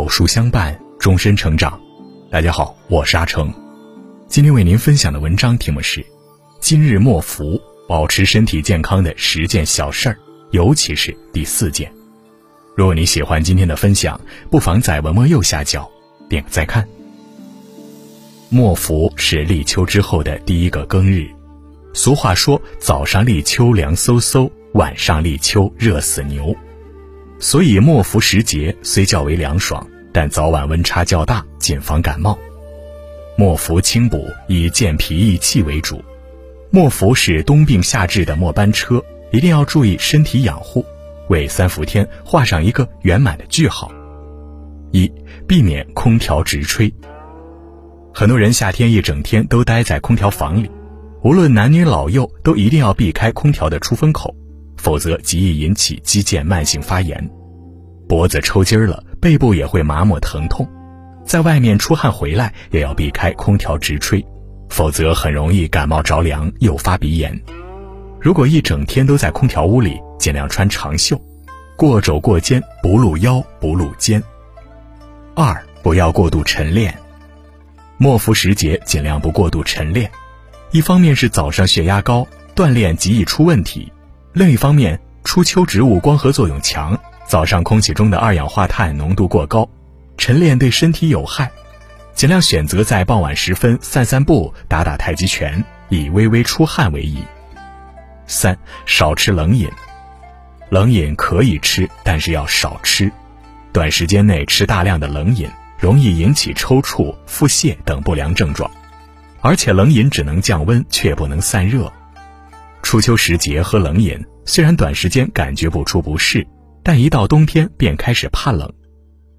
有书相伴，终身成长。大家好，我是阿成。今天为您分享的文章题目是：今日莫服，保持身体健康的十件小事儿，尤其是第四件。如果你喜欢今天的分享，不妨在文末右下角点个再看。莫服是立秋之后的第一个庚日，俗话说：“早上立秋凉飕飕，晚上立秋热死牛。”所以莫服时节虽较为凉爽，但早晚温差较大，谨防感冒。莫服清补，以健脾益气为主。莫服是冬病夏治的末班车，一定要注意身体养护，为三伏天画上一个圆满的句号。一、避免空调直吹。很多人夏天一整天都待在空调房里，无论男女老幼，都一定要避开空调的出风口。否则极易引起肌腱慢性发炎，脖子抽筋了，背部也会麻木疼痛。在外面出汗回来也要避开空调直吹，否则很容易感冒着凉，诱发鼻炎。如果一整天都在空调屋里，尽量穿长袖，过肘过肩，不露腰不露肩。二不要过度晨练，末伏时节尽量不过度晨练，一方面是早上血压高，锻炼极易出问题。另一方面，初秋植物光合作用强，早上空气中的二氧化碳浓度过高，晨练对身体有害，尽量选择在傍晚时分散散步、打打太极拳，以微微出汗为宜。三、少吃冷饮，冷饮可以吃，但是要少吃，短时间内吃大量的冷饮，容易引起抽搐、腹泻等不良症状，而且冷饮只能降温，却不能散热。初秋时节喝冷饮，虽然短时间感觉不出不适，但一到冬天便开始怕冷。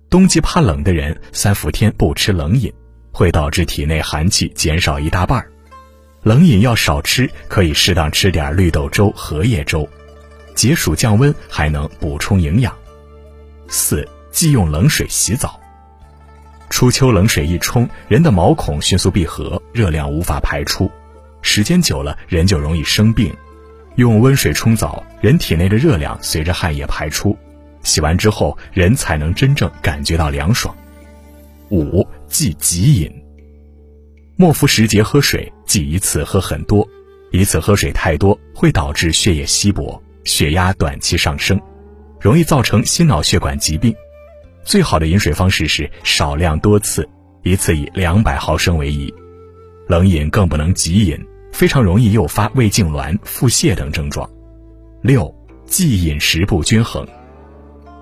冬季怕冷的人，三伏天不吃冷饮，会导致体内寒气减少一大半。冷饮要少吃，可以适当吃点绿豆粥、荷叶粥，解暑降温，还能补充营养。四、忌用冷水洗澡。初秋冷水一冲，人的毛孔迅速闭合，热量无法排出。时间久了，人就容易生病。用温水冲澡，人体内的热量随着汗液排出，洗完之后，人才能真正感觉到凉爽。五忌急饮。末伏时节喝水，忌一次喝很多，一次喝水太多会导致血液稀薄，血压短期上升，容易造成心脑血管疾病。最好的饮水方式是少量多次，一次以两百毫升为宜。冷饮更不能急饮。非常容易诱发胃痉挛、腹泻等症状。六，忌饮食不均衡。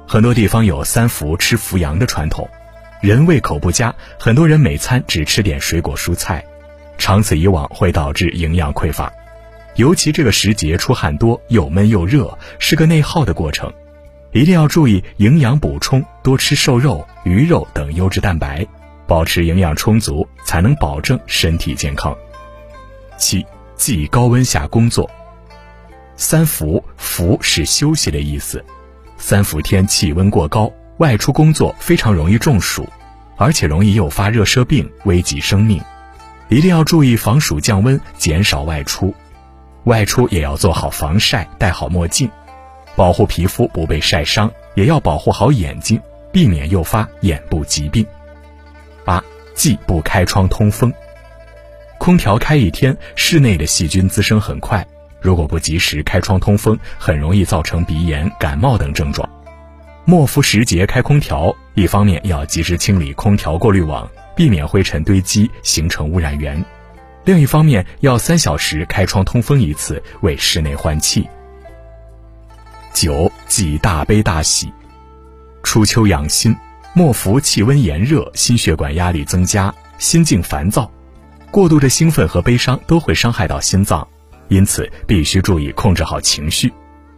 很多地方有三伏吃伏羊的传统，人胃口不佳，很多人每餐只吃点水果蔬菜，长此以往会导致营养匮乏。尤其这个时节出汗多，又闷又热，是个内耗的过程，一定要注意营养补充，多吃瘦肉、鱼肉等优质蛋白，保持营养充足，才能保证身体健康。七，忌高温下工作。三伏，伏是休息的意思。三伏天气温过高，外出工作非常容易中暑，而且容易诱发热射病，危及生命。一定要注意防暑降温，减少外出。外出也要做好防晒，戴好墨镜，保护皮肤不被晒伤，也要保护好眼睛，避免诱发眼部疾病。八，忌不开窗通风。空调开一天，室内的细菌滋生很快，如果不及时开窗通风，很容易造成鼻炎、感冒等症状。末伏时节开空调，一方面要及时清理空调过滤网，避免灰尘堆积形成污染源；另一方面要三小时开窗通风一次，为室内换气。九忌大悲大喜。初秋养心，末伏气温炎热，心血管压力增加，心境烦躁。过度的兴奋和悲伤都会伤害到心脏，因此必须注意控制好情绪，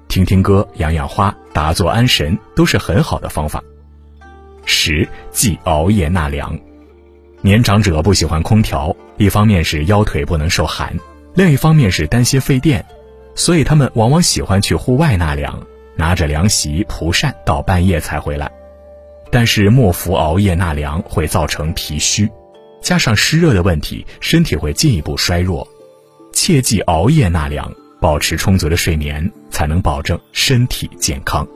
听听歌、养养花、打坐安神都是很好的方法。十忌熬夜纳凉。年长者不喜欢空调，一方面是腰腿不能受寒，另一方面是担心费电，所以他们往往喜欢去户外纳凉，拿着凉席、蒲扇到半夜才回来。但是末伏熬夜纳凉会造成脾虚。加上湿热的问题，身体会进一步衰弱，切忌熬夜纳凉，保持充足的睡眠，才能保证身体健康。